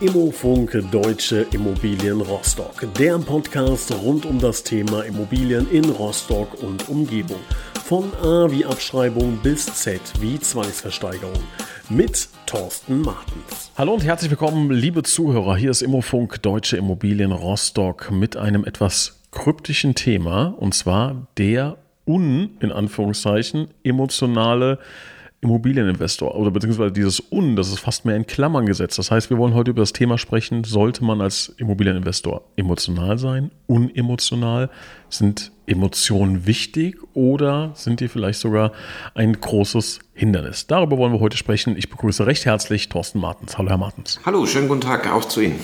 Immofunk Deutsche Immobilien Rostock. Der Podcast rund um das Thema Immobilien in Rostock und Umgebung. Von A wie Abschreibung bis Z wie Zwangsversteigerung. Mit Thorsten Martens. Hallo und herzlich willkommen, liebe Zuhörer. Hier ist Immofunk Deutsche Immobilien Rostock mit einem etwas kryptischen Thema und zwar der un, in Anführungszeichen, emotionale Immobilieninvestor oder beziehungsweise dieses Un, das ist fast mehr in Klammern gesetzt. Das heißt, wir wollen heute über das Thema sprechen, sollte man als Immobilieninvestor emotional sein, unemotional? Sind Emotionen wichtig oder sind die vielleicht sogar ein großes Hindernis? Darüber wollen wir heute sprechen. Ich begrüße recht herzlich Thorsten Martens. Hallo, Herr Martens. Hallo, schönen guten Tag auch zu Ihnen.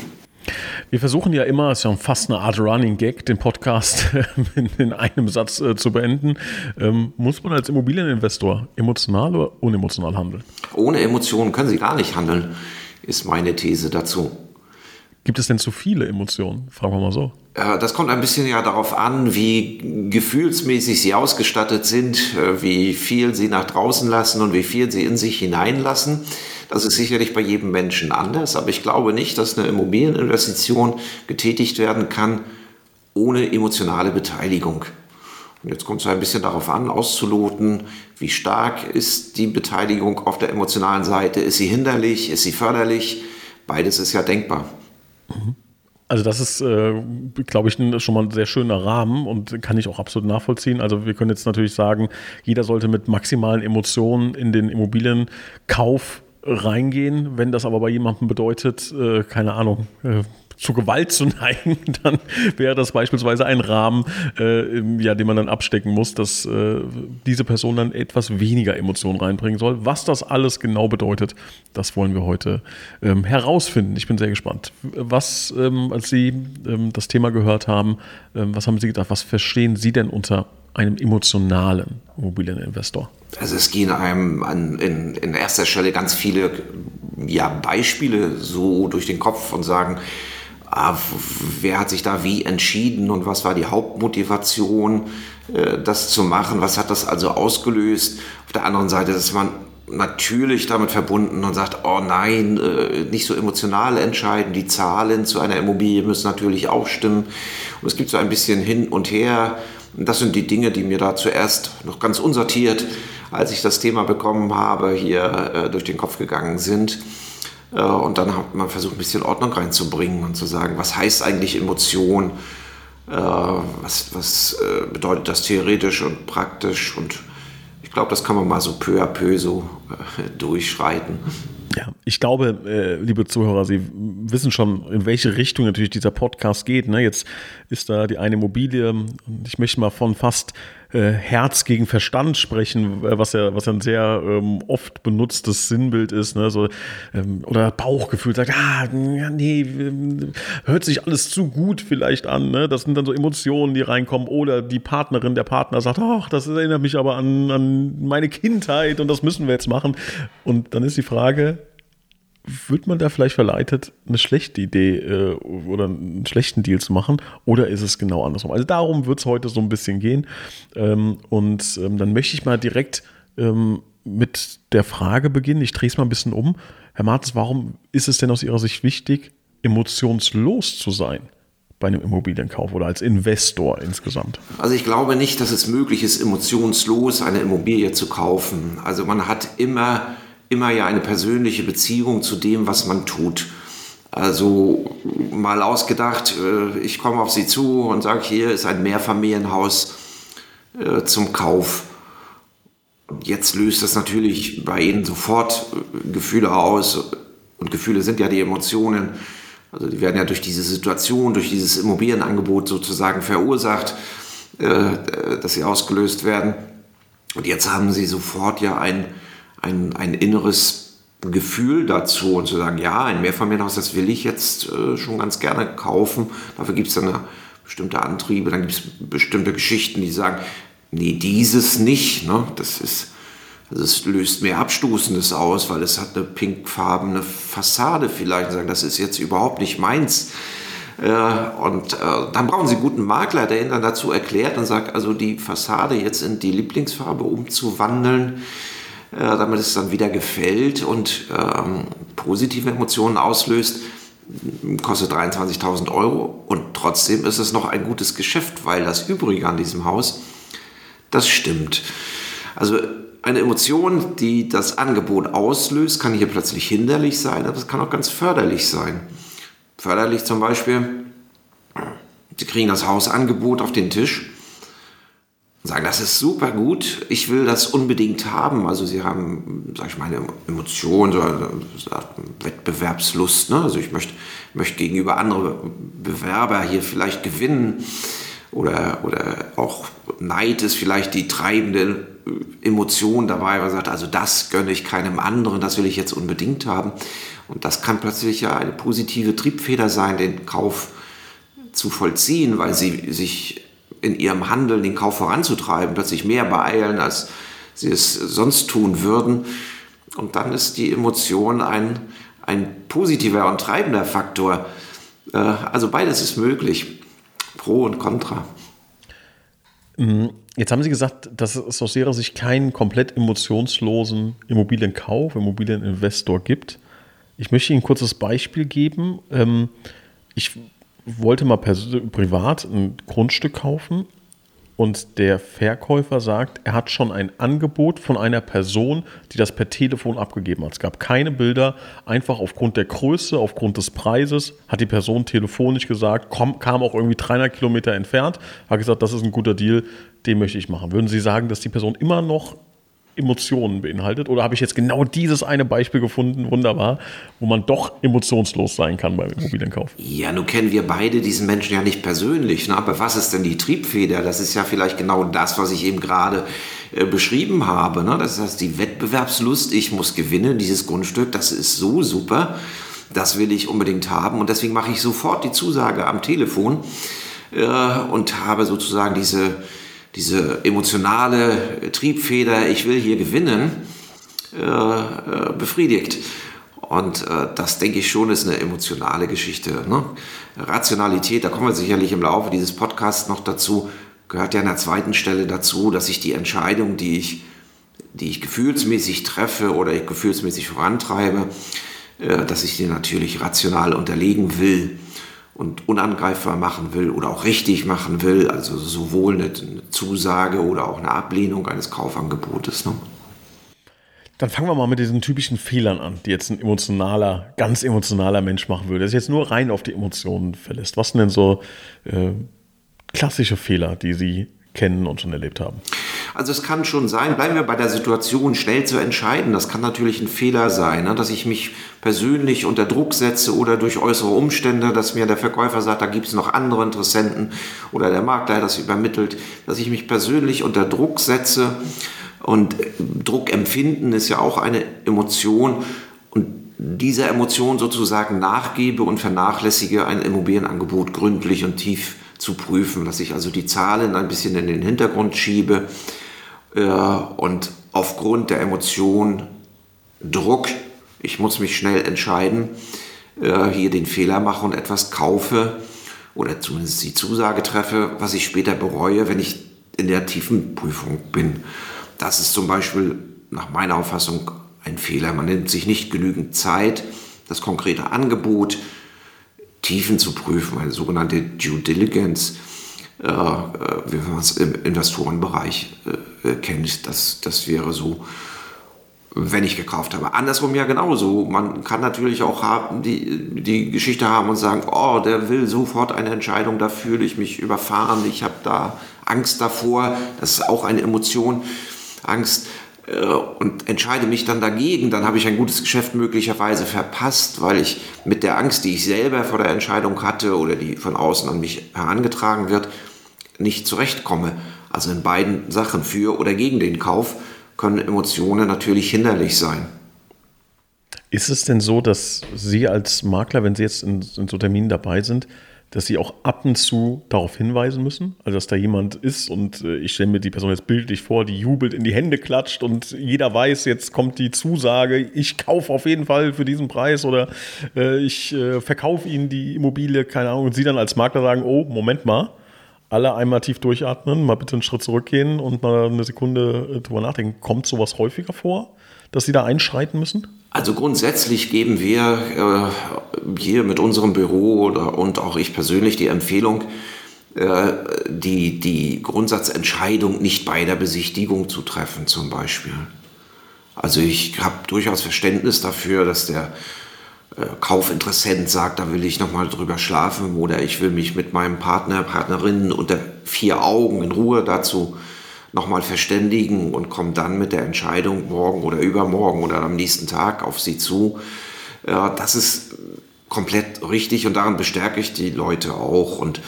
Wir versuchen ja immer, es ist ja fast eine Art Running Gag, den Podcast in, einem Satz äh, zu beenden. Ähm, muss man als Immobilieninvestor emotional oder unemotional handeln? Ohne Emotionen können Sie gar nicht handeln, ist meine These dazu. Gibt es denn zu viele Emotionen? Fragen wir mal so. Das kommt ein bisschen ja darauf an, wie gefühlsmäßig Sie ausgestattet sind, äh, wie viel Sie nach draußen lassen und wie viel Sie in sich hineinlassen. Das ist sicherlich bei jedem Menschen anders, aber ich glaube nicht, dass eine Immobilieninvestition getätigt werden kann ohne emotionale Beteiligung. Und jetzt kommt es ein bisschen darauf an, auszuloten, wie stark ist die Beteiligung auf der emotionalen Seite. Ist sie hinderlich? Ist sie förderlich? Beides ist ja denkbar. Also das ist, äh, glaube ich, schon mal ein sehr schöner Rahmen und kann ich auch absolut nachvollziehen. Also wir können jetzt natürlich sagen, jeder sollte mit maximalen Emotionen in den Immobilienkauf reingehen. Wenn das aber bei jemandem bedeutet, äh, keine Ahnung, äh, zu Gewalt zu neigen, dann wäre das beispielsweise ein Rahmen, äh, ja, den man dann abstecken muss, dass äh, diese Person dann etwas weniger Emotionen reinbringen soll. Was das alles genau bedeutet, das wollen wir heute ähm, herausfinden. Ich bin sehr gespannt. Was, ähm, als Sie ähm, das Thema gehört haben, ähm, was haben Sie gedacht? Was verstehen Sie denn unter einem emotionalen Immobilieninvestor? Also es gehen einem an, in, in erster Stelle ganz viele ja, Beispiele so durch den Kopf und sagen, wer hat sich da wie entschieden und was war die Hauptmotivation, äh, das zu machen, was hat das also ausgelöst. Auf der anderen Seite ist man natürlich damit verbunden und sagt, oh nein, äh, nicht so emotional entscheiden, die Zahlen zu einer Immobilie müssen natürlich auch stimmen. Und es gibt so ein bisschen hin und her das sind die Dinge, die mir da zuerst noch ganz unsortiert, als ich das Thema bekommen habe, hier äh, durch den Kopf gegangen sind. Äh, und dann hat man versucht, ein bisschen Ordnung reinzubringen und zu sagen, was heißt eigentlich Emotion? Äh, was was äh, bedeutet das theoretisch und praktisch? Und ich glaube, das kann man mal so peu à peu so durchschreiten. Ja, ich glaube, liebe Zuhörer, Sie wissen schon, in welche Richtung natürlich dieser Podcast geht. Ne? Jetzt ist da die eine Immobilie und ich möchte mal von fast äh, Herz gegen Verstand sprechen, äh, was ja, was ja ein sehr ähm, oft benutztes Sinnbild ist, ne? so, ähm, oder Bauchgefühl sagt, ah, nee, hört sich alles zu gut vielleicht an, ne? das sind dann so Emotionen, die reinkommen, oder die Partnerin, der Partner sagt, ach, das erinnert mich aber an, an meine Kindheit und das müssen wir jetzt machen. Und dann ist die Frage, wird man da vielleicht verleitet, eine schlechte Idee äh, oder einen schlechten Deal zu machen? Oder ist es genau andersrum? Also darum wird es heute so ein bisschen gehen. Ähm, und ähm, dann möchte ich mal direkt ähm, mit der Frage beginnen. Ich drehe es mal ein bisschen um. Herr Martens, warum ist es denn aus Ihrer Sicht wichtig, emotionslos zu sein? bei einem Immobilienkauf oder als Investor insgesamt? Also ich glaube nicht, dass es möglich ist, emotionslos eine Immobilie zu kaufen. Also man hat immer immer ja eine persönliche Beziehung zu dem, was man tut. Also mal ausgedacht, äh, ich komme auf Sie zu und sage, hier ist ein Mehrfamilienhaus äh, zum Kauf. Jetzt löst das natürlich bei Ihnen sofort äh, Gefühle aus. Und Gefühle sind ja die Emotionen. Also die werden ja durch diese Situation, durch dieses Immobilienangebot sozusagen verursacht, dass sie ausgelöst werden. Und jetzt haben Sie sofort ja ein ein, ein inneres Gefühl dazu und zu sagen, ja, ein Mehrfamilienhaus, das will ich jetzt äh, schon ganz gerne kaufen. Dafür gibt es dann bestimmte Antriebe, dann gibt es bestimmte Geschichten, die sagen, nee, dieses nicht. Ne? Das ist, also es löst mehr Abstoßendes aus, weil es hat eine pinkfarbene Fassade vielleicht. Und sagen, das ist jetzt überhaupt nicht meins. Äh, und äh, dann brauchen Sie einen guten Makler, der Ihnen dann dazu erklärt und sagt, also die Fassade jetzt in die Lieblingsfarbe umzuwandeln, äh, damit es dann wieder gefällt und ähm, positive Emotionen auslöst, kostet 23.000 Euro und trotzdem ist es noch ein gutes Geschäft, weil das Übrige an diesem Haus, das stimmt. Also eine Emotion, die das Angebot auslöst, kann hier plötzlich hinderlich sein, aber es kann auch ganz förderlich sein. Förderlich zum Beispiel, Sie kriegen das Hausangebot auf den Tisch sagen, das ist super gut, ich will das unbedingt haben. Also sie haben, sag ich mal, eine Emotion, so eine Wettbewerbslust. Ne? Also ich möchte, möchte gegenüber anderen Bewerber hier vielleicht gewinnen oder, oder auch Neid ist vielleicht die treibende Emotion dabei, weil man sagt, also das gönne ich keinem anderen, das will ich jetzt unbedingt haben. Und das kann plötzlich ja eine positive Triebfeder sein, den Kauf zu vollziehen, weil sie sich in ihrem Handeln den Kauf voranzutreiben, plötzlich mehr beeilen, als sie es sonst tun würden. Und dann ist die Emotion ein, ein positiver und treibender Faktor. Äh, also beides ist möglich. Pro und Contra. Mhm. Jetzt haben Sie gesagt, dass es aus Ihrer Sicht keinen komplett emotionslosen Immobilienkauf, Immobilieninvestor gibt. Ich möchte Ihnen ein kurzes Beispiel geben. Ähm, ich wollte mal privat ein Grundstück kaufen und der Verkäufer sagt, er hat schon ein Angebot von einer Person, die das per Telefon abgegeben hat. Es gab keine Bilder, einfach aufgrund der Größe, aufgrund des Preises hat die Person telefonisch gesagt, komm, kam auch irgendwie 300 Kilometer entfernt, hat gesagt, das ist ein guter Deal, den möchte ich machen. Würden Sie sagen, dass die Person immer noch Emotionen beinhaltet? Oder habe ich jetzt genau dieses eine Beispiel gefunden, wunderbar, wo man doch emotionslos sein kann beim Immobilienkauf? Ja, nun kennen wir beide diesen Menschen ja nicht persönlich. Ne? Aber was ist denn die Triebfeder? Das ist ja vielleicht genau das, was ich eben gerade äh, beschrieben habe. Ne? Das heißt, die Wettbewerbslust, ich muss gewinnen, dieses Grundstück, das ist so super. Das will ich unbedingt haben. Und deswegen mache ich sofort die Zusage am Telefon äh, und habe sozusagen diese diese emotionale Triebfeder, ich will hier gewinnen, äh, äh, befriedigt. Und äh, das denke ich schon ist eine emotionale Geschichte. Ne? Rationalität, da kommen wir sicherlich im Laufe dieses Podcasts noch dazu, gehört ja an der zweiten Stelle dazu, dass ich die Entscheidung, die ich, die ich gefühlsmäßig treffe oder ich gefühlsmäßig vorantreibe, dass ich die natürlich rational unterlegen will und unangreifbar machen will oder auch richtig machen will, also sowohl eine, Zusage oder auch eine Ablehnung eines Kaufangebotes. Ne? Dann fangen wir mal mit diesen typischen Fehlern an, die jetzt ein emotionaler, ganz emotionaler Mensch machen würde, der sich jetzt nur rein auf die Emotionen verlässt. Was sind denn so äh, klassische Fehler, die Sie kennen und schon erlebt haben? Also es kann schon sein, bleiben wir bei der Situation, schnell zu entscheiden. Das kann natürlich ein Fehler sein, ne? dass ich mich persönlich unter Druck setze oder durch äußere Umstände, dass mir der Verkäufer sagt, da gibt es noch andere Interessenten oder der Makler das übermittelt, dass ich mich persönlich unter Druck setze. Und Druck empfinden ist ja auch eine Emotion. Und dieser Emotion sozusagen nachgebe und vernachlässige ein Immobilienangebot gründlich und tief zu prüfen, dass ich also die Zahlen ein bisschen in den Hintergrund schiebe äh, und aufgrund der Emotion Druck, ich muss mich schnell entscheiden, äh, hier den Fehler mache und etwas kaufe oder zumindest die Zusage treffe, was ich später bereue, wenn ich in der tiefen Prüfung bin. Das ist zum Beispiel nach meiner Auffassung ein Fehler. Man nimmt sich nicht genügend Zeit, das konkrete Angebot Tiefen zu prüfen, eine sogenannte Due Diligence äh, wie man es im Investorenbereich äh, kennt. Das, das wäre so, wenn ich gekauft habe. Andersrum ja genauso. Man kann natürlich auch haben, die, die Geschichte haben und sagen, oh, der will sofort eine Entscheidung, da fühle ich mich überfahren, ich habe da Angst davor. Das ist auch eine Emotion, Angst und entscheide mich dann dagegen, dann habe ich ein gutes Geschäft möglicherweise verpasst, weil ich mit der Angst, die ich selber vor der Entscheidung hatte oder die von außen an mich herangetragen wird, nicht zurechtkomme. Also in beiden Sachen, für oder gegen den Kauf, können Emotionen natürlich hinderlich sein. Ist es denn so, dass Sie als Makler, wenn Sie jetzt in, in so Terminen dabei sind, dass Sie auch ab und zu darauf hinweisen müssen? Also, dass da jemand ist und äh, ich stelle mir die Person jetzt bildlich vor, die jubelt, in die Hände klatscht und jeder weiß, jetzt kommt die Zusage, ich kaufe auf jeden Fall für diesen Preis oder äh, ich äh, verkaufe Ihnen die Immobilie, keine Ahnung, und Sie dann als Makler sagen, oh, Moment mal, alle einmal tief durchatmen, mal bitte einen Schritt zurückgehen und mal eine Sekunde äh, drüber nachdenken. Kommt sowas häufiger vor, dass Sie da einschreiten müssen? Also grundsätzlich geben wir hier mit unserem Büro oder, und auch ich persönlich die Empfehlung, äh, die, die Grundsatzentscheidung nicht bei der Besichtigung zu treffen zum Beispiel. Also ich habe durchaus Verständnis dafür, dass der äh, Kaufinteressent sagt, da will ich nochmal drüber schlafen oder ich will mich mit meinem Partner, Partnerin unter vier Augen in Ruhe dazu nochmal verständigen und komme dann mit der Entscheidung morgen oder übermorgen oder am nächsten Tag auf sie zu. Das ist komplett richtig und daran bestärke ich die Leute auch. Und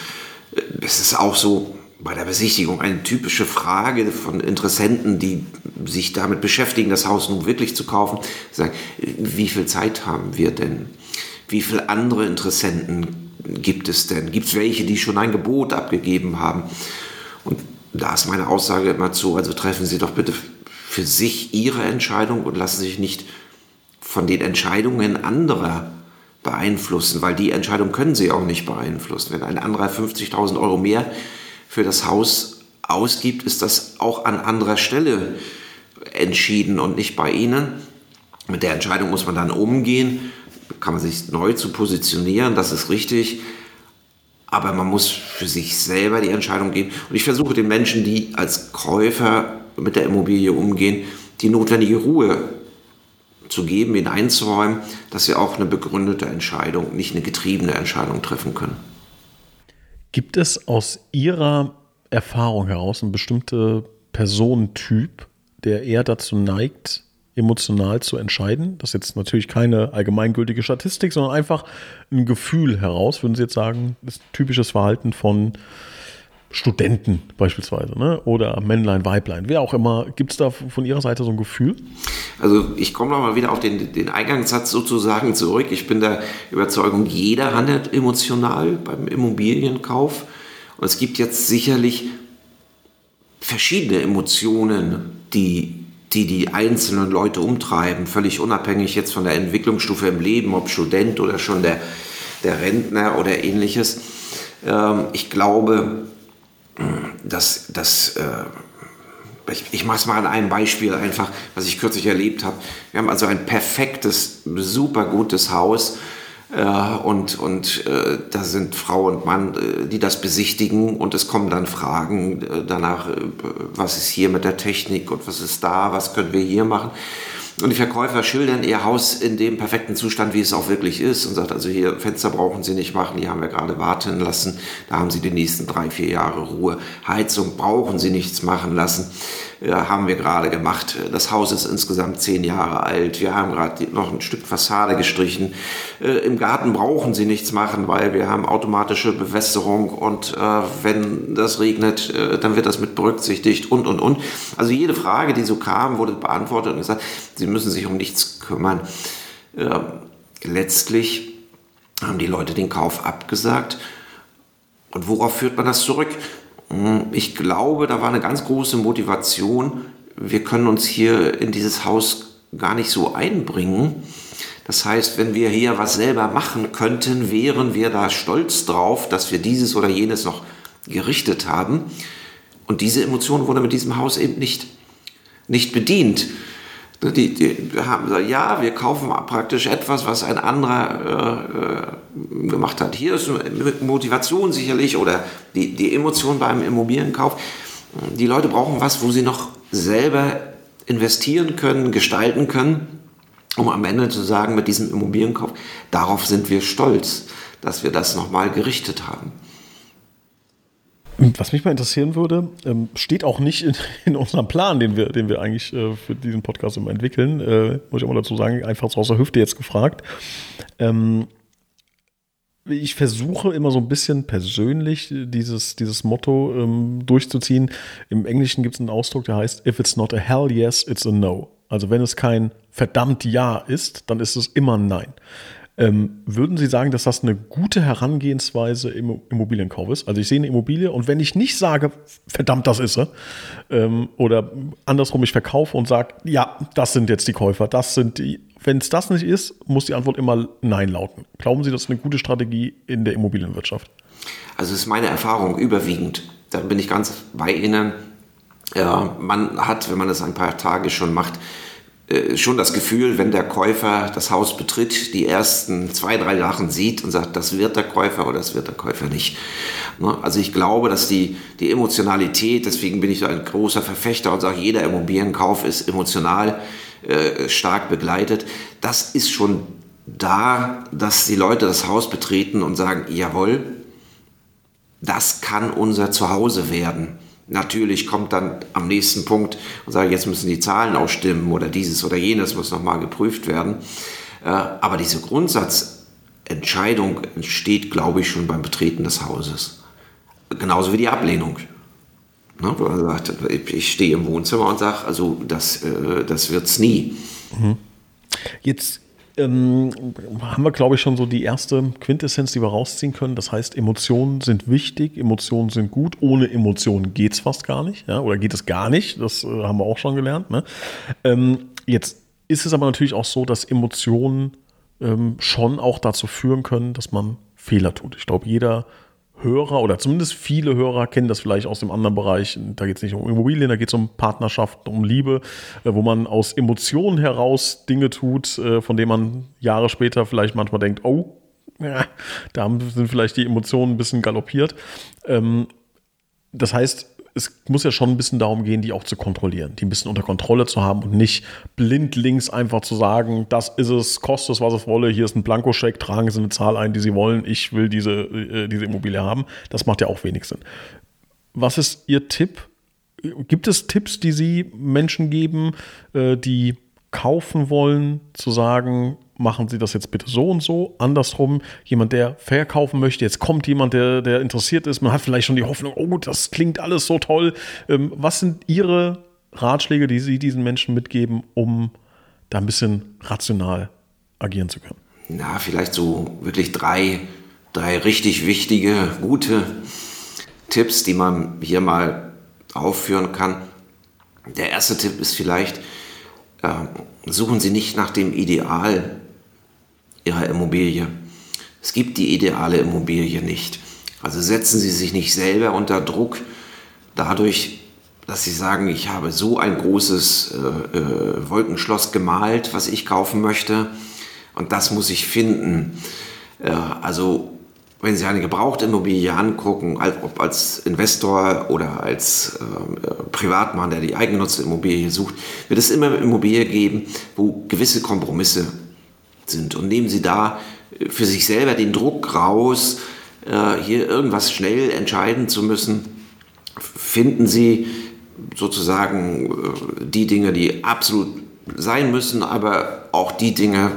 äh, es ist auch so bei der Besichtigung eine typische Frage von Interessenten, die sich damit beschäftigen, das Haus nun wirklich zu kaufen. Sagen, wie viel Zeit haben wir denn? Wie viele andere Interessenten gibt es denn? Gibt es welche, die schon ein Gebot abgegeben haben? Da ist meine Aussage immer zu, also treffen Sie doch bitte für sich Ihre Entscheidung und lassen sich nicht von den Entscheidungen anderer beeinflussen, weil die Entscheidung können Sie auch nicht beeinflussen. Wenn ein anderer 50.000 Euro mehr für das Haus ausgibt, ist das auch an anderer Stelle entschieden und nicht bei Ihnen. Mit der Entscheidung muss man dann umgehen, kann man sich neu zu positionieren, das ist richtig aber man muss für sich selber die Entscheidung geben. Und ich versuche den Menschen, die als Käufer mit der Immobilie umgehen, die notwendige Ruhe zu geben, ihnen einzuräumen, dass sie auch eine begründete Entscheidung, nicht eine getriebene Entscheidung treffen können. Gibt es aus Ihrer Erfahrung heraus einen bestimmten Personentyp, der eher dazu neigt, emotional zu entscheiden. Das ist jetzt natürlich keine allgemeingültige Statistik, sondern einfach ein Gefühl heraus, würden Sie jetzt sagen, das typisches Verhalten von Studenten beispielsweise, ne? oder Männlein, Weiblein, wer auch immer. Gibt es da von Ihrer Seite so ein Gefühl? Also ich komme nochmal wieder auf den, den Eingangssatz sozusagen zurück. Ich bin der Überzeugung, jeder handelt emotional beim Immobilienkauf. Und es gibt jetzt sicherlich verschiedene Emotionen, die die die einzelnen Leute umtreiben, völlig unabhängig jetzt von der Entwicklungsstufe im Leben, ob Student oder schon der, der Rentner oder ähnliches. Ähm, ich glaube, dass, dass äh, ich, ich mache es mal an einem Beispiel einfach, was ich kürzlich erlebt habe. Wir haben also ein perfektes, super gutes Haus äh, und und äh, da sind Frau und Mann, äh, die das besichtigen und es kommen dann Fragen äh, danach, äh, was ist hier mit der Technik und was ist da, was können wir hier machen. Und die Verkäufer schildern ihr Haus in dem perfekten Zustand, wie es auch wirklich ist und sagt, also hier Fenster brauchen Sie nicht machen, die haben wir gerade warten lassen, da haben Sie die nächsten drei, vier Jahre Ruhe. Heizung brauchen Sie nichts machen lassen ja, haben wir gerade gemacht. Das Haus ist insgesamt zehn Jahre alt. Wir haben gerade noch ein Stück Fassade gestrichen. Äh, Im Garten brauchen Sie nichts machen, weil wir haben automatische Bewässerung und äh, wenn das regnet, äh, dann wird das mit berücksichtigt und, und, und. Also jede Frage, die so kam, wurde beantwortet und gesagt, Sie müssen sich um nichts kümmern. Äh, letztlich haben die Leute den Kauf abgesagt. Und worauf führt man das zurück? Hm, ich glaube, da war eine ganz große Motivation. Wir können uns hier in dieses Haus gar nicht so einbringen. Das heißt, wenn wir hier was selber machen könnten, wären wir da stolz drauf, dass wir dieses oder jenes noch gerichtet haben. Und diese Emotion wurde mit diesem Haus eben nicht, nicht bedient. Die, die haben gesagt, ja, wir kaufen praktisch etwas, was ein anderer äh, äh, gemacht hat. Hier ist Motivation sicherlich oder die, die Emotion beim Immobilienkauf. Die Leute brauchen was, wo sie noch selber investieren können, gestalten können, um am Ende zu sagen, mit diesem Immobilienkauf, darauf sind wir stolz, dass wir das nochmal gerichtet haben. Was mich mal interessieren würde, ähm, steht auch nicht in, in, unserem Plan, den wir, den wir eigentlich äh, für diesen Podcast immer entwickeln, äh, muss ich auch mal dazu sagen, einfach so aus der Hüfte jetzt gefragt. Ähm, ich versuche immer so ein bisschen persönlich dieses, dieses Motto ähm, durchzuziehen. Im Englischen gibt es einen Ausdruck, der heißt, if it's not a hell yes, it's a no. Also wenn es kein verdammt Ja ist, dann ist es immer Nein. Ähm, würden Sie sagen, dass das eine gute Herangehensweise im Immobilienkauf ist? Also ich sehe eine Immobilie und wenn ich nicht sage, verdammt, das ist sie, ähm, oder andersrum, ich verkaufe und sage, ja, das sind jetzt die Käufer, das sind die. Wenn es das nicht ist, muss die Antwort immer Nein lauten. Glauben Sie, das ist eine gute Strategie in der Immobilienwirtschaft? Also ist meine Erfahrung überwiegend. Da bin ich ganz bei Ihnen. Ja, man hat, wenn man das ein paar Tage schon macht, schon das Gefühl, wenn der Käufer das Haus betritt, die ersten zwei, drei Sachen sieht und sagt, das wird der Käufer oder das wird der Käufer nicht. Ne? Also ich glaube, dass die, die Emotionalität, deswegen bin ich so ein großer Verfechter und sage, jeder Immobilienkauf ist emotional äh, stark begleitet. Das ist schon da, dass die Leute das Haus betreten und sagen, jawohl, das kann unser Zuhause werden. Natürlich kommt dann am nächsten Punkt und sagt, jetzt müssen die Zahlen auch stimmen oder dieses oder jenes muss nochmal geprüft werden. Äh, aber diese Grundsatzentscheidung entsteht, glaube ich, schon beim Betreten des Hauses. Genauso wie die Ablehnung. Ne, ich stehe im Wohnzimmer und sage, also das, äh, das wird es nie. Mhm. Jetzt ähm, haben wir, glaube ich, schon so die erste Quintessenz, die wir rausziehen können. Das heißt, Emotionen sind wichtig, Emotionen sind gut. Ohne Emotionen geht es fast gar nicht, ja, oder geht es gar nicht. Das äh, haben wir auch schon gelernt. Ne? Ähm, jetzt ist es aber natürlich auch so, dass Emotionen ähm, schon auch dazu führen können, dass man Fehler tut. Ich glaube, jeder Hörer oder zumindest viele Hörer kennen das vielleicht aus dem anderen Bereich. Da geht es nicht um Immobilien, da geht es um Partnerschaft, um Liebe, äh, wo man aus Emotionen heraus Dinge tut, äh, von denen man Jahre später vielleicht manchmal denkt, oh, da sind vielleicht die Emotionen ein bisschen galoppiert. Ähm, das heißt, es muss ja schon ein bisschen darum gehen, die auch zu kontrollieren, die ein bisschen unter Kontrolle zu haben und nicht blindlings einfach zu sagen, das ist es, kostet es, was es wolle, hier ist ein Blankoscheck, tragen Sie eine Zahl ein, die Sie wollen, ich will diese, äh, diese Immobilie haben. Das macht ja auch wenig Sinn. Was ist Ihr Tipp? Gibt es Tipps, die Sie Menschen geben, äh, die kaufen wollen, zu sagen, machen Sie das jetzt bitte so und so. Andersrum, jemand, der verkaufen möchte, jetzt kommt jemand, der, der interessiert ist, man hat vielleicht schon die Hoffnung, oh, das klingt alles so toll. Ähm, was sind Ihre Ratschläge, die Sie diesen Menschen mitgeben, um da ein bisschen rational agieren zu können? Na, vielleicht so wirklich drei, drei richtig wichtige, gute Tipps, die man hier mal aufführen kann. Der erste Tipp ist vielleicht, äh, suchen Sie nicht nach dem Ideal Ihrer Immobilie. Es gibt die ideale Immobilie nicht. Also setzen Sie sich nicht selber unter Druck dadurch, dass Sie sagen, ich habe so ein großes äh, äh, Wolkenschloss gemalt, was ich kaufen möchte und das muss ich finden. Äh, also wenn Sie eine gebrauchte Immobilie angucken, ob als Investor oder als äh, Privatmann, der die eigengenutzte Immobilie sucht, wird es immer Immobilie geben, wo gewisse Kompromisse sind. Und nehmen Sie da äh, für sich selber den Druck raus, äh, hier irgendwas schnell entscheiden zu müssen. Finden Sie sozusagen äh, die Dinge, die absolut sein müssen, aber auch die Dinge,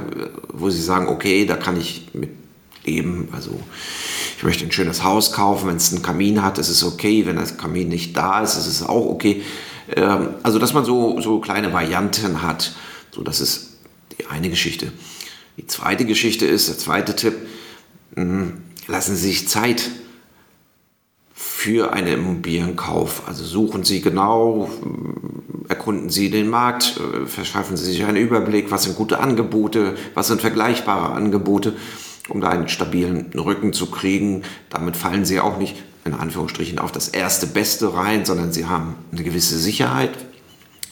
wo Sie sagen, okay, da kann ich mit leben. Also ich möchte ein schönes Haus kaufen, wenn es einen Kamin hat, ist es okay. Wenn das Kamin nicht da ist, ist es auch okay. Ähm, also dass man so, so kleine Varianten hat. So, das ist die eine Geschichte. Die zweite Geschichte ist, der zweite Tipp, hm, lassen Sie sich Zeit für einen Immobilienkauf. Also suchen Sie genau, erkunden Sie den Markt, äh, verschaffen Sie sich einen Überblick, was sind gute Angebote, was sind vergleichbare Angebote, um da einen stabilen Rücken zu kriegen. Damit fallen Sie auch nicht in Anführungsstrichen auf das erste Beste rein, sondern Sie haben eine gewisse Sicherheit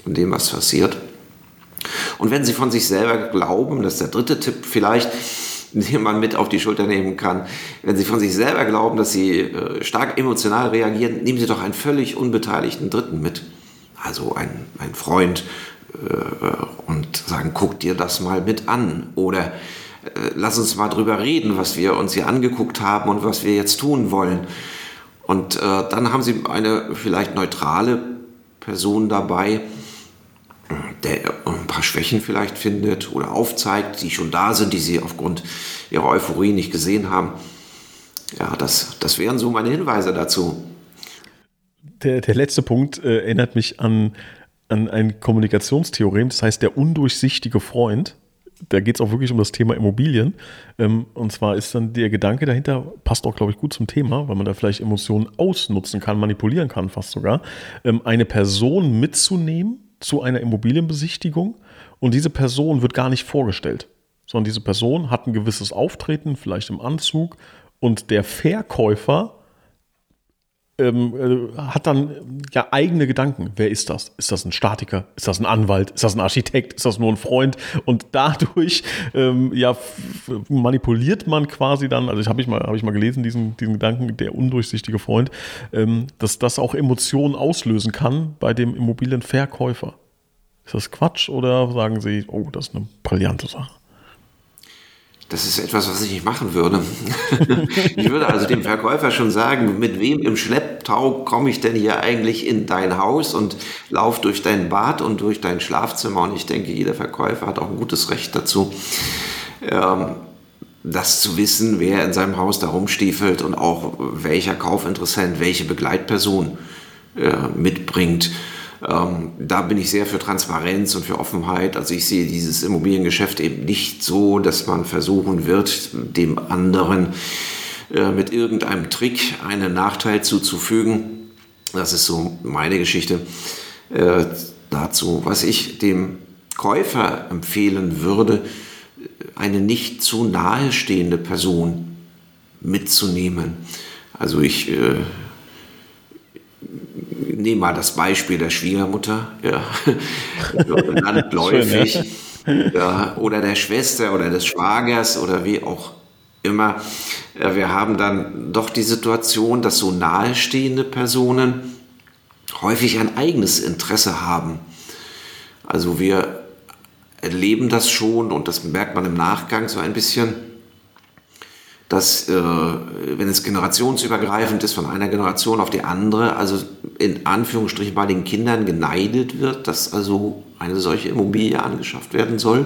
in dem, was passiert. Und wenn Sie von sich selber glauben, das ist der dritte Tipp vielleicht, den man mit auf die Schulter nehmen kann, wenn Sie von sich selber glauben, dass Sie äh, stark emotional reagieren, nehmen Sie doch einen völlig unbeteiligten Dritten mit. Also einen, einen Freund äh, und sagen, guck dir das mal mit an. Oder äh, lass uns mal drüber reden, was wir uns hier angeguckt haben und was wir jetzt tun wollen. Und äh, dann haben Sie eine vielleicht neutrale Person dabei, der ein paar Schwächen vielleicht findet oder aufzeigt, die schon da sind, die sie aufgrund ihrer Euphorie nicht gesehen haben. Ja, das, das wären so meine Hinweise dazu. Der, der letzte Punkt äh, erinnert mich an, an ein Kommunikationstheorem, das heißt der undurchsichtige Freund. Da geht es auch wirklich um das Thema Immobilien. Ähm, und zwar ist dann der Gedanke dahinter, passt auch, glaube ich, gut zum Thema, weil man da vielleicht Emotionen ausnutzen kann, manipulieren kann, fast sogar, ähm, eine Person mitzunehmen zu einer Immobilienbesichtigung und diese Person wird gar nicht vorgestellt, sondern diese Person hat ein gewisses Auftreten, vielleicht im Anzug und der Verkäufer ähm, äh, hat dann ja eigene Gedanken. Wer ist das? Ist das ein Statiker? Ist das ein Anwalt? Ist das ein Architekt? Ist das nur ein Freund? Und dadurch ähm, ja manipuliert man quasi dann, also ich habe ich mal ich mal gelesen diesen diesen Gedanken, der undurchsichtige Freund, ähm, dass das auch Emotionen auslösen kann bei dem Immobilienverkäufer. Ist das Quatsch oder sagen Sie, oh, das ist eine brillante Sache? Das ist etwas, was ich nicht machen würde. ich würde also dem Verkäufer schon sagen, mit wem im Schlepptau komme ich denn hier eigentlich in dein Haus und lauf durch dein Bad und durch dein Schlafzimmer. Und ich denke, jeder Verkäufer hat auch ein gutes Recht dazu, ähm, das zu wissen, wer in seinem Haus da rumstiefelt und auch welcher Kaufinteressent welche Begleitperson äh, mitbringt. Ähm, da bin ich sehr für Transparenz und für Offenheit. Also ich sehe dieses Immobiliengeschäft eben nicht so, dass man versuchen wird, dem anderen äh, mit irgendeinem Trick einen Nachteil zuzufügen. Das ist so meine Geschichte äh, dazu. Was ich dem Käufer empfehlen würde, eine nicht zu nahestehende Person mitzunehmen. Also ich äh, nehme mal das Beispiel der Schwiegermutter, ja, landläufig, Schön, ja. oder der Schwester oder des Schwagers oder wie auch immer. Wir haben dann doch die Situation, dass so nahestehende Personen häufig ein eigenes Interesse haben. Also wir erleben das schon und das merkt man im Nachgang so ein bisschen dass, äh, wenn es generationsübergreifend ist, von einer Generation auf die andere, also in Anführungsstrichen bei den Kindern geneidet wird, dass also eine solche Immobilie angeschafft werden soll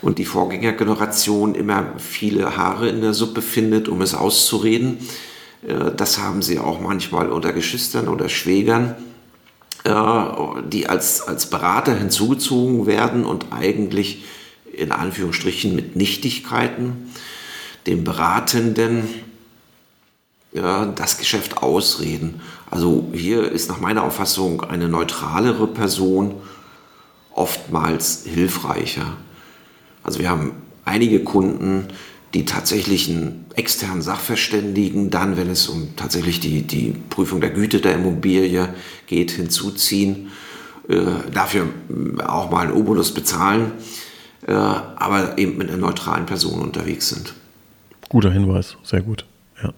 und die Vorgängergeneration immer viele Haare in der Suppe findet, um es auszureden. Äh, das haben sie auch manchmal unter Geschwistern oder Schwägern, äh, die als, als Berater hinzugezogen werden und eigentlich in Anführungsstrichen mit Nichtigkeiten dem Beratenden ja, das Geschäft ausreden. Also hier ist nach meiner Auffassung eine neutralere Person oftmals hilfreicher. Also wir haben einige Kunden, die tatsächlich einen externen Sachverständigen dann, wenn es um tatsächlich die, die Prüfung der Güte der Immobilie geht, hinzuziehen, äh, dafür auch mal einen Obolus bezahlen, äh, aber eben mit einer neutralen Person unterwegs sind. Guter Hinweis, sehr gut. Ja.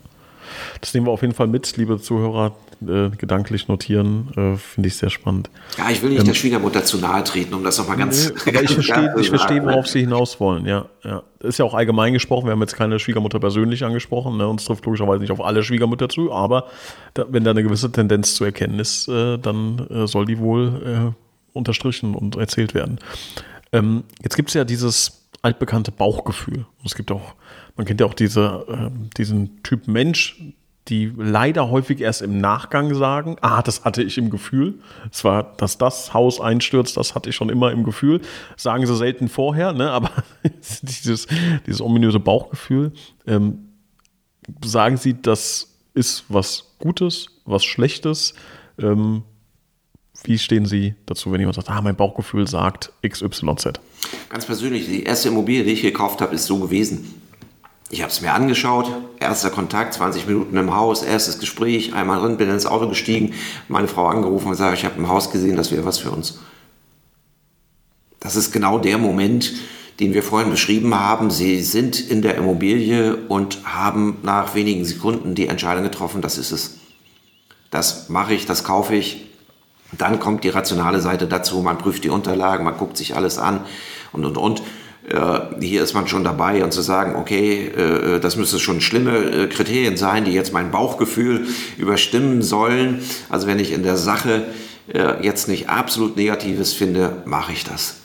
Das nehmen wir auf jeden Fall mit, liebe Zuhörer, äh, gedanklich notieren, äh, finde ich sehr spannend. Ja, ich will nicht ähm, der Schwiegermutter zu nahe treten, um das nochmal ganz. Nee, aber ich verstehe, ich verstehe, worauf Sie hinaus wollen. Ja, ja. Ist ja auch allgemein gesprochen. Wir haben jetzt keine Schwiegermutter persönlich angesprochen. Ne? Uns trifft logischerweise nicht auf alle Schwiegermütter zu, aber da, wenn da eine gewisse Tendenz zu erkennen ist, äh, dann äh, soll die wohl äh, unterstrichen und erzählt werden. Ähm, jetzt gibt es ja dieses altbekannte Bauchgefühl. Es gibt auch man kennt ja auch diese, äh, diesen Typ Mensch, die leider häufig erst im Nachgang sagen, ah, das hatte ich im Gefühl. Es war, dass das Haus einstürzt, das hatte ich schon immer im Gefühl. Sagen sie selten vorher, ne? aber dieses, dieses ominöse Bauchgefühl. Ähm, sagen sie, das ist was Gutes, was Schlechtes? Ähm, wie stehen Sie dazu, wenn jemand sagt, ah, mein Bauchgefühl sagt XYZ? Ganz persönlich, die erste Immobilie, die ich gekauft habe, ist so gewesen. Ich habe es mir angeschaut, erster Kontakt, 20 Minuten im Haus, erstes Gespräch, einmal drin, bin ins Auto gestiegen, meine Frau angerufen und gesagt, ich habe im Haus gesehen, das wäre was für uns. Das ist genau der Moment, den wir vorhin beschrieben haben. Sie sind in der Immobilie und haben nach wenigen Sekunden die Entscheidung getroffen, das ist es. Das mache ich, das kaufe ich. Dann kommt die rationale Seite dazu, man prüft die Unterlagen, man guckt sich alles an und, und, und hier ist man schon dabei und zu sagen, okay, äh, das müssen schon schlimme äh, Kriterien sein, die jetzt mein Bauchgefühl überstimmen sollen. Also wenn ich in der Sache äh, jetzt nicht absolut Negatives finde, mache ich das.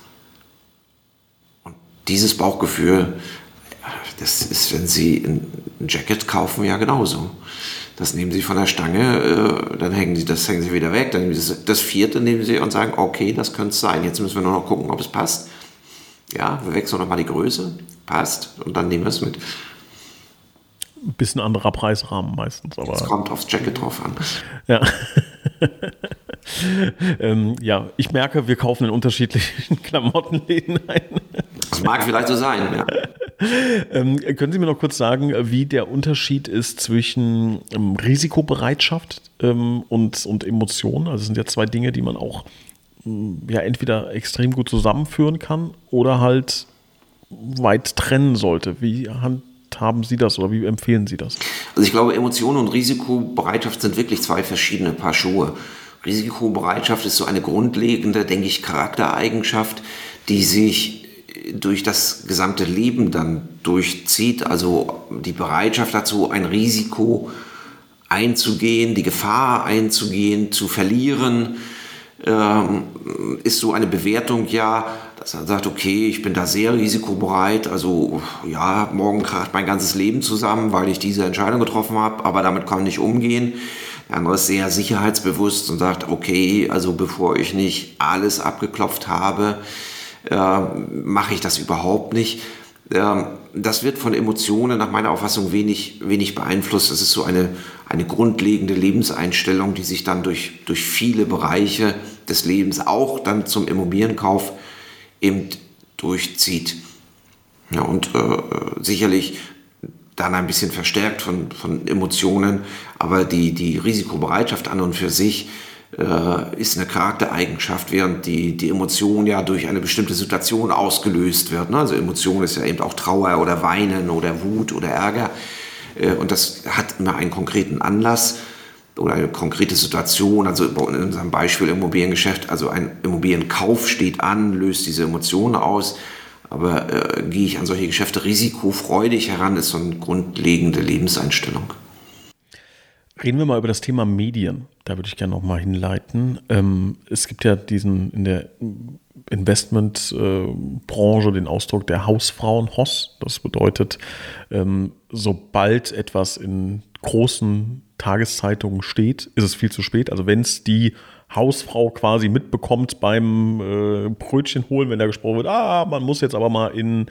Und dieses Bauchgefühl, das ist, wenn Sie ein Jacket kaufen, ja genauso. Das nehmen Sie von der Stange, dann hängen Sie, das hängen Sie wieder weg. Dann nehmen Sie das, das vierte nehmen Sie und sagen, okay, das könnte es sein. Jetzt müssen wir nur noch gucken, ob es passt. Ja, wir wechseln nochmal die Größe, passt und dann nehmen wir es mit. Ein bisschen anderer Preisrahmen meistens, aber. Es kommt aufs Jacket drauf an. Ja. ähm, ja, ich merke, wir kaufen in unterschiedlichen Klamottenläden ein. Das mag vielleicht so sein, ja. ähm, können Sie mir noch kurz sagen, wie der Unterschied ist zwischen ähm, Risikobereitschaft ähm, und, und Emotionen? Also, das sind ja zwei Dinge, die man auch ähm, ja entweder extrem gut zusammenführen kann oder halt weit trennen sollte. Wie handhaben Sie das oder wie empfehlen Sie das? Also ich glaube, Emotionen und Risikobereitschaft sind wirklich zwei verschiedene Paar Schuhe. Risikobereitschaft ist so eine grundlegende, denke ich, Charaktereigenschaft, die sich durch das gesamte Leben dann durchzieht. Also die Bereitschaft dazu, ein Risiko einzugehen, die Gefahr einzugehen, zu verlieren, ähm, ist so eine Bewertung ja, dass man sagt, okay, ich bin da sehr risikobereit, also ja, morgen kracht mein ganzes Leben zusammen, weil ich diese Entscheidung getroffen habe, aber damit kann ich umgehen. Der andere ist sehr sicherheitsbewusst und sagt, okay, also bevor ich nicht alles abgeklopft habe, mache ich das überhaupt nicht. Äh, das wird von Emotionen nach meiner Auffassung wenig, wenig beeinflusst. Das ist so eine, eine grundlegende Lebenseinstellung, die sich dann durch, durch viele Bereiche des Lebens auch dann zum Immobilienkauf eben durchzieht. Ja, und äh, sicherlich dann ein bisschen verstärkt von, von Emotionen, aber die, die Risikobereitschaft an und für sich äh, ist eine Charaktereigenschaft, während die, die Emotion ja durch eine bestimmte Situation ausgelöst wird. Ne? Also Emotion ist ja eben auch Trauer oder Weinen oder Wut oder Ärger äh, und das hat immer einen konkreten Anlass oder eine konkrete Situation, also in unserem Beispiel Immobiliengeschäft, also ein Immobilienkauf steht an, löst diese Emotionen aus, aber äh, gehe ich an solche Geschäfte risikofreudig heran, ist so eine grundlegende Lebenseinstellung. Reden wir mal über das Thema Medien. Da würde ich gerne noch mal hinleiten. Ähm, es gibt ja diesen in der Investmentbranche äh, den Ausdruck der Hausfrauen Hoss. Das bedeutet, ähm, sobald etwas in großen Tageszeitungen steht, ist es viel zu spät. Also wenn es die Hausfrau quasi mitbekommt beim äh, Brötchen holen, wenn da gesprochen wird, ah, man muss jetzt aber mal in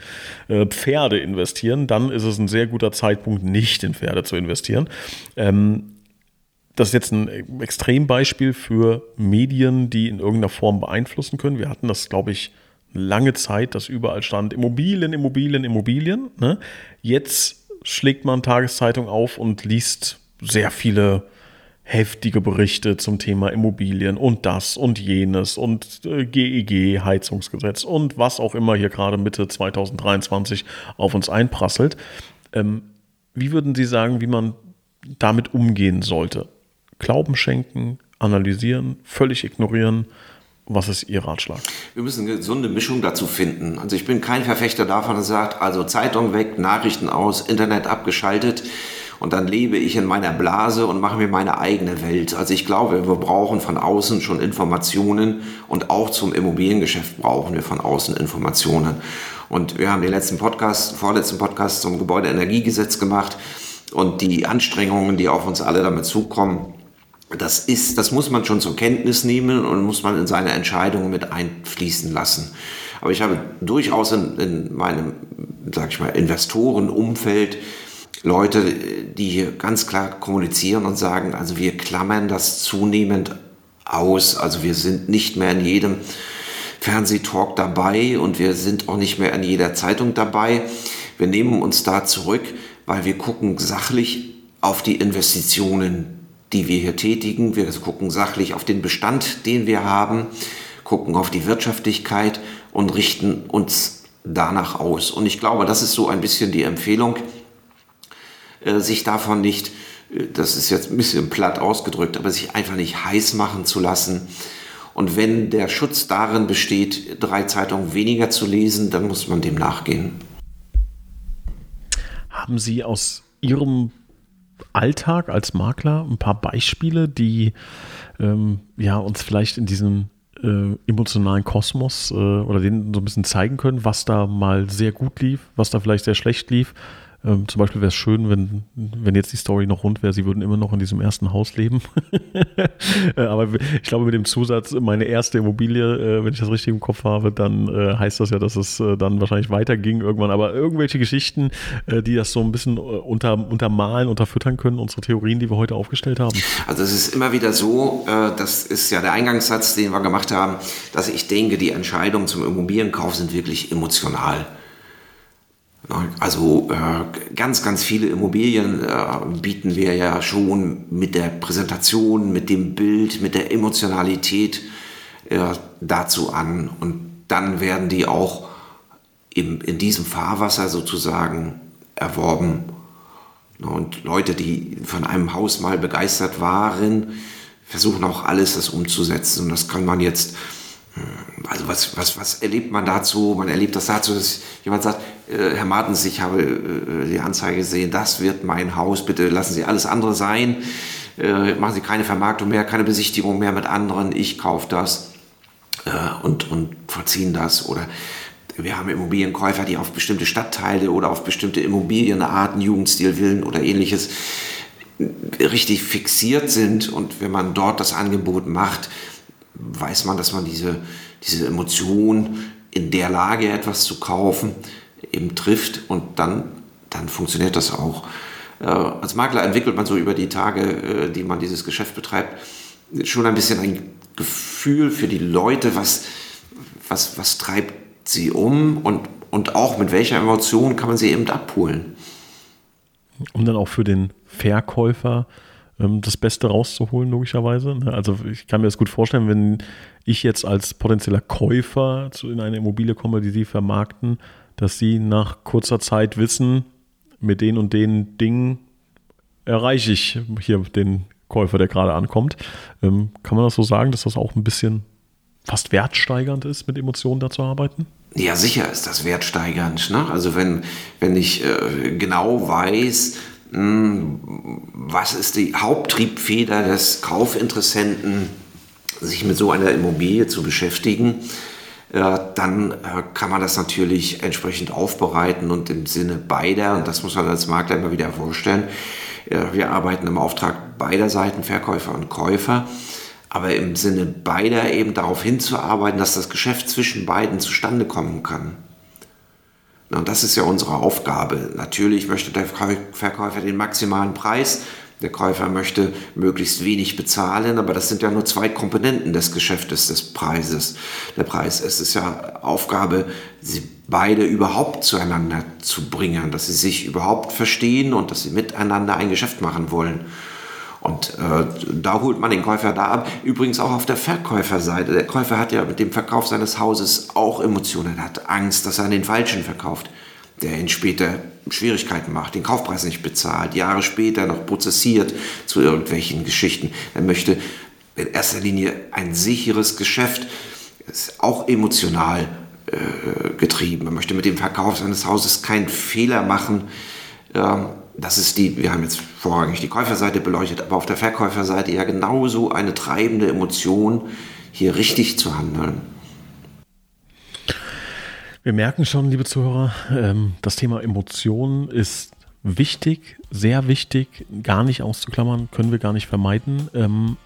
äh, Pferde investieren, dann ist es ein sehr guter Zeitpunkt, nicht in Pferde zu investieren. Ähm, das ist jetzt ein Extrembeispiel für Medien, die in irgendeiner Form beeinflussen können. Wir hatten das, glaube ich, lange Zeit, dass überall stand Immobilien, Immobilien, Immobilien. Ne? Jetzt schlägt man Tageszeitung auf und liest sehr viele heftige Berichte zum Thema Immobilien und das und jenes und äh, GEG, Heizungsgesetz und was auch immer hier gerade Mitte 2023 auf uns einprasselt. Ähm, wie würden Sie sagen, wie man damit umgehen sollte? Glauben schenken, analysieren, völlig ignorieren? Was ist Ihr Ratschlag? Wir müssen eine gesunde Mischung dazu finden. Also ich bin kein Verfechter davon, der sagt, also Zeitung weg, Nachrichten aus, Internet abgeschaltet und dann lebe ich in meiner Blase und mache mir meine eigene Welt. Also ich glaube, wir brauchen von außen schon Informationen und auch zum Immobiliengeschäft brauchen wir von außen Informationen. Und wir haben den letzten Podcast, vorletzten Podcast zum Gebäudeenergiegesetz gemacht und die Anstrengungen, die auf uns alle damit zukommen, das ist, das muss man schon zur Kenntnis nehmen und muss man in seine Entscheidungen mit einfließen lassen. Aber ich habe durchaus in, in meinem, sag ich mal, Investorenumfeld Leute, die hier ganz klar kommunizieren und sagen, also wir klammern das zunehmend aus. Also wir sind nicht mehr in jedem Fernsehtalk dabei und wir sind auch nicht mehr in jeder Zeitung dabei. Wir nehmen uns da zurück, weil wir gucken sachlich auf die Investitionen, die wir hier tätigen. Wir gucken sachlich auf den Bestand, den wir haben, gucken auf die Wirtschaftlichkeit und richten uns danach aus. Und ich glaube, das ist so ein bisschen die Empfehlung, äh, sich davon nicht, äh, das ist jetzt ein bisschen platt ausgedrückt, aber sich einfach nicht heiß machen zu lassen. Und wenn der Schutz darin besteht, drei Zeitungen weniger zu lesen, dann muss man dem nachgehen. Haben Sie aus Ihrem Alltag als Makler ein paar Beispiele, die ähm, ja, uns vielleicht in diesem äh, emotionalen Kosmos äh, oder den so ein bisschen zeigen können, was da mal sehr gut lief, was da vielleicht sehr schlecht lief, ähm, zum Beispiel wäre es schön, wenn, wenn jetzt die Story noch rund wäre, sie würden immer noch in diesem ersten Haus leben. Äh, aber ich glaube, mit dem Zusatz, meine erste Immobilie, äh, wenn ich das richtig im Kopf habe, dann äh, heißt das ja, dass es äh, dann wahrscheinlich weiterging irgendwann. Aber irgendwelche Geschichten, äh, die das so ein bisschen äh, unter, untermalen, unterfüttern können, unsere Theorien, die wir heute aufgestellt haben. Also es ist immer wieder so, das ist ja der Eingangssatz, den wir gemacht haben, dass ich denke, die Entscheidungen zum Immobilienkauf sind wirklich emotional. Also äh, ganz, ganz viele Immobilien äh, bieten wir ja schon mit der Präsentation, mit dem Bild, mit der Emotionalität äh, dazu an. Und dann werden die auch in diesem Fahrwasser sozusagen erworben. Und Leute, die von einem Haus mal begeistert waren, versuchen auch alles, das umzusetzen. Und das kann man jetzt also was, was, was erlebt man dazu? Man erlebt das dazu, dass jemand sagt, äh, Herr Martens, ich habe äh, die Anzeige gesehen, das wird mein Haus, bitte lassen Sie alles andere sein, äh, machen Sie keine Vermarktung mehr, keine Besichtigung mehr mit anderen, ich kaufe das äh, und, und verziehen das. Oder wir haben Immobilienkäufer, die auf bestimmte Stadtteile oder auf bestimmte Immobilienarten, Jugendstil, Villen oder ähnliches richtig fixiert sind und wenn man dort das Angebot macht, weiß man, dass man diese, diese Emotion in der Lage, etwas zu kaufen, eben trifft und dann, dann funktioniert das auch. Äh, als Makler entwickelt man so über die Tage, äh, die man dieses Geschäft betreibt, schon ein bisschen ein Gefühl für die Leute, was, was, was treibt sie um und, und auch mit welcher Emotion kann man sie eben abholen. Um dann auch für den Verkäufer ähm, das Beste rauszuholen, logischerweise. Ne? Also ich kann mir das gut vorstellen, wenn ich jetzt als potenzieller Käufer in eine Immobilie komme, die sie vermarkten, dass sie nach kurzer Zeit wissen, mit den und den Dingen erreiche ich hier den Käufer, der gerade ankommt. Ähm, kann man das so sagen, dass das auch ein bisschen fast wertsteigernd ist, mit Emotionen da zu arbeiten? Ja, sicher ist das wertsteigernd. Ne? Also wenn, wenn ich äh, genau weiß, was ist die Haupttriebfeder des Kaufinteressenten, sich mit so einer Immobilie zu beschäftigen, dann äh, kann man das natürlich entsprechend aufbereiten und im Sinne beider, und das muss man als Makler immer wieder vorstellen, wir arbeiten im Auftrag beider Seiten, Verkäufer und Käufer, aber im Sinne beider eben darauf hinzuarbeiten, dass das Geschäft zwischen beiden zustande kommen kann. Und das ist ja unsere Aufgabe. Natürlich möchte der Verkäufer den maximalen Preis. Der Käufer möchte möglichst wenig bezahlen, aber das sind ja nur zwei Komponenten des Geschäftes, des Preises. Der Preis, es ist ja Aufgabe, sie beide überhaupt zueinander zu bringen, dass sie sich überhaupt verstehen und dass sie miteinander ein Geschäft machen wollen. Und äh, da holt man den Käufer da ab. Übrigens auch auf der Verkäuferseite. Der Käufer hat ja mit dem Verkauf seines Hauses auch Emotionen. Er hat Angst, dass er an den Falschen verkauft, der ihn später Schwierigkeiten macht, den Kaufpreis nicht bezahlt, Jahre später noch prozessiert zu irgendwelchen Geschichten. Er möchte in erster Linie ein sicheres Geschäft, ist auch emotional äh, getrieben. Er möchte mit dem Verkauf seines Hauses keinen Fehler machen. Ähm, das ist die, wir haben jetzt vorrangig die Käuferseite beleuchtet, aber auf der Verkäuferseite ja genauso eine treibende Emotion, hier richtig zu handeln. Wir merken schon, liebe Zuhörer, ähm, das Thema Emotionen ist wichtig, sehr wichtig, gar nicht auszuklammern, können wir gar nicht vermeiden. Ähm,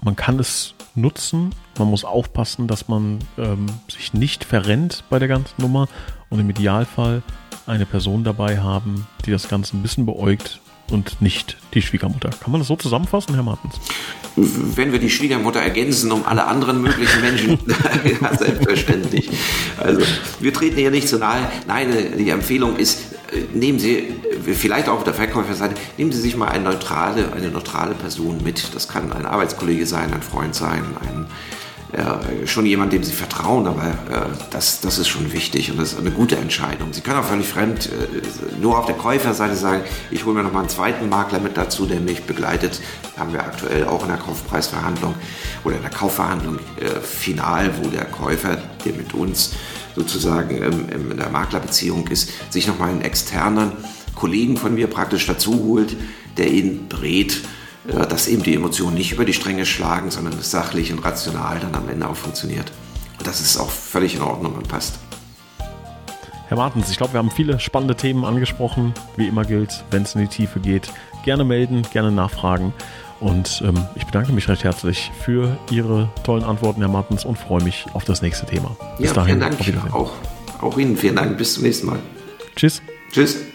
man kann es nutzen, man muss aufpassen, dass man ähm, sich nicht verrennt bei der ganzen Nummer und im Idealfall eine Person dabei haben, die das Ganze ein bisschen beäugt und nicht die Schwiegermutter. Kann man das so zusammenfassen, Herr Martens? Wenn wir die Schwiegermutter ergänzen um alle anderen möglichen Menschen, ja, selbstverständlich. Also wir treten hier nicht zu nahe. Nein, die Empfehlung ist, nehmen Sie, vielleicht auch auf der Verkäuferseite, nehmen Sie sich mal eine neutrale, eine neutrale Person mit. Das kann ein Arbeitskollege sein, ein Freund sein, ein äh, schon jemand, dem Sie vertrauen, aber äh, das, das ist schon wichtig und das ist eine gute Entscheidung. Sie können auch völlig fremd äh, nur auf der Käuferseite sagen, ich hole mir noch mal einen zweiten Makler mit dazu, der mich begleitet. Haben wir aktuell auch in der Kaufpreisverhandlung oder in der Kaufverhandlung äh, final, wo der Käufer, der mit uns sozusagen in der Maklerbeziehung ist, sich noch mal einen externen Kollegen von mir praktisch dazu holt, der ihn berät dass eben die Emotionen nicht über die Stränge schlagen, sondern es sachlich und rational dann am Ende auch funktioniert. Und das ist auch völlig in Ordnung und passt. Herr Martens, ich glaube, wir haben viele spannende Themen angesprochen. Wie immer gilt, wenn es in die Tiefe geht, gerne melden, gerne nachfragen. Und ähm, ich bedanke mich recht herzlich für Ihre tollen Antworten, Herr Martens, und freue mich auf das nächste Thema. Bis ja, dahin. Vielen Dank. Auch, auch Ihnen vielen Dank. Bis zum nächsten Mal. Tschüss. Tschüss.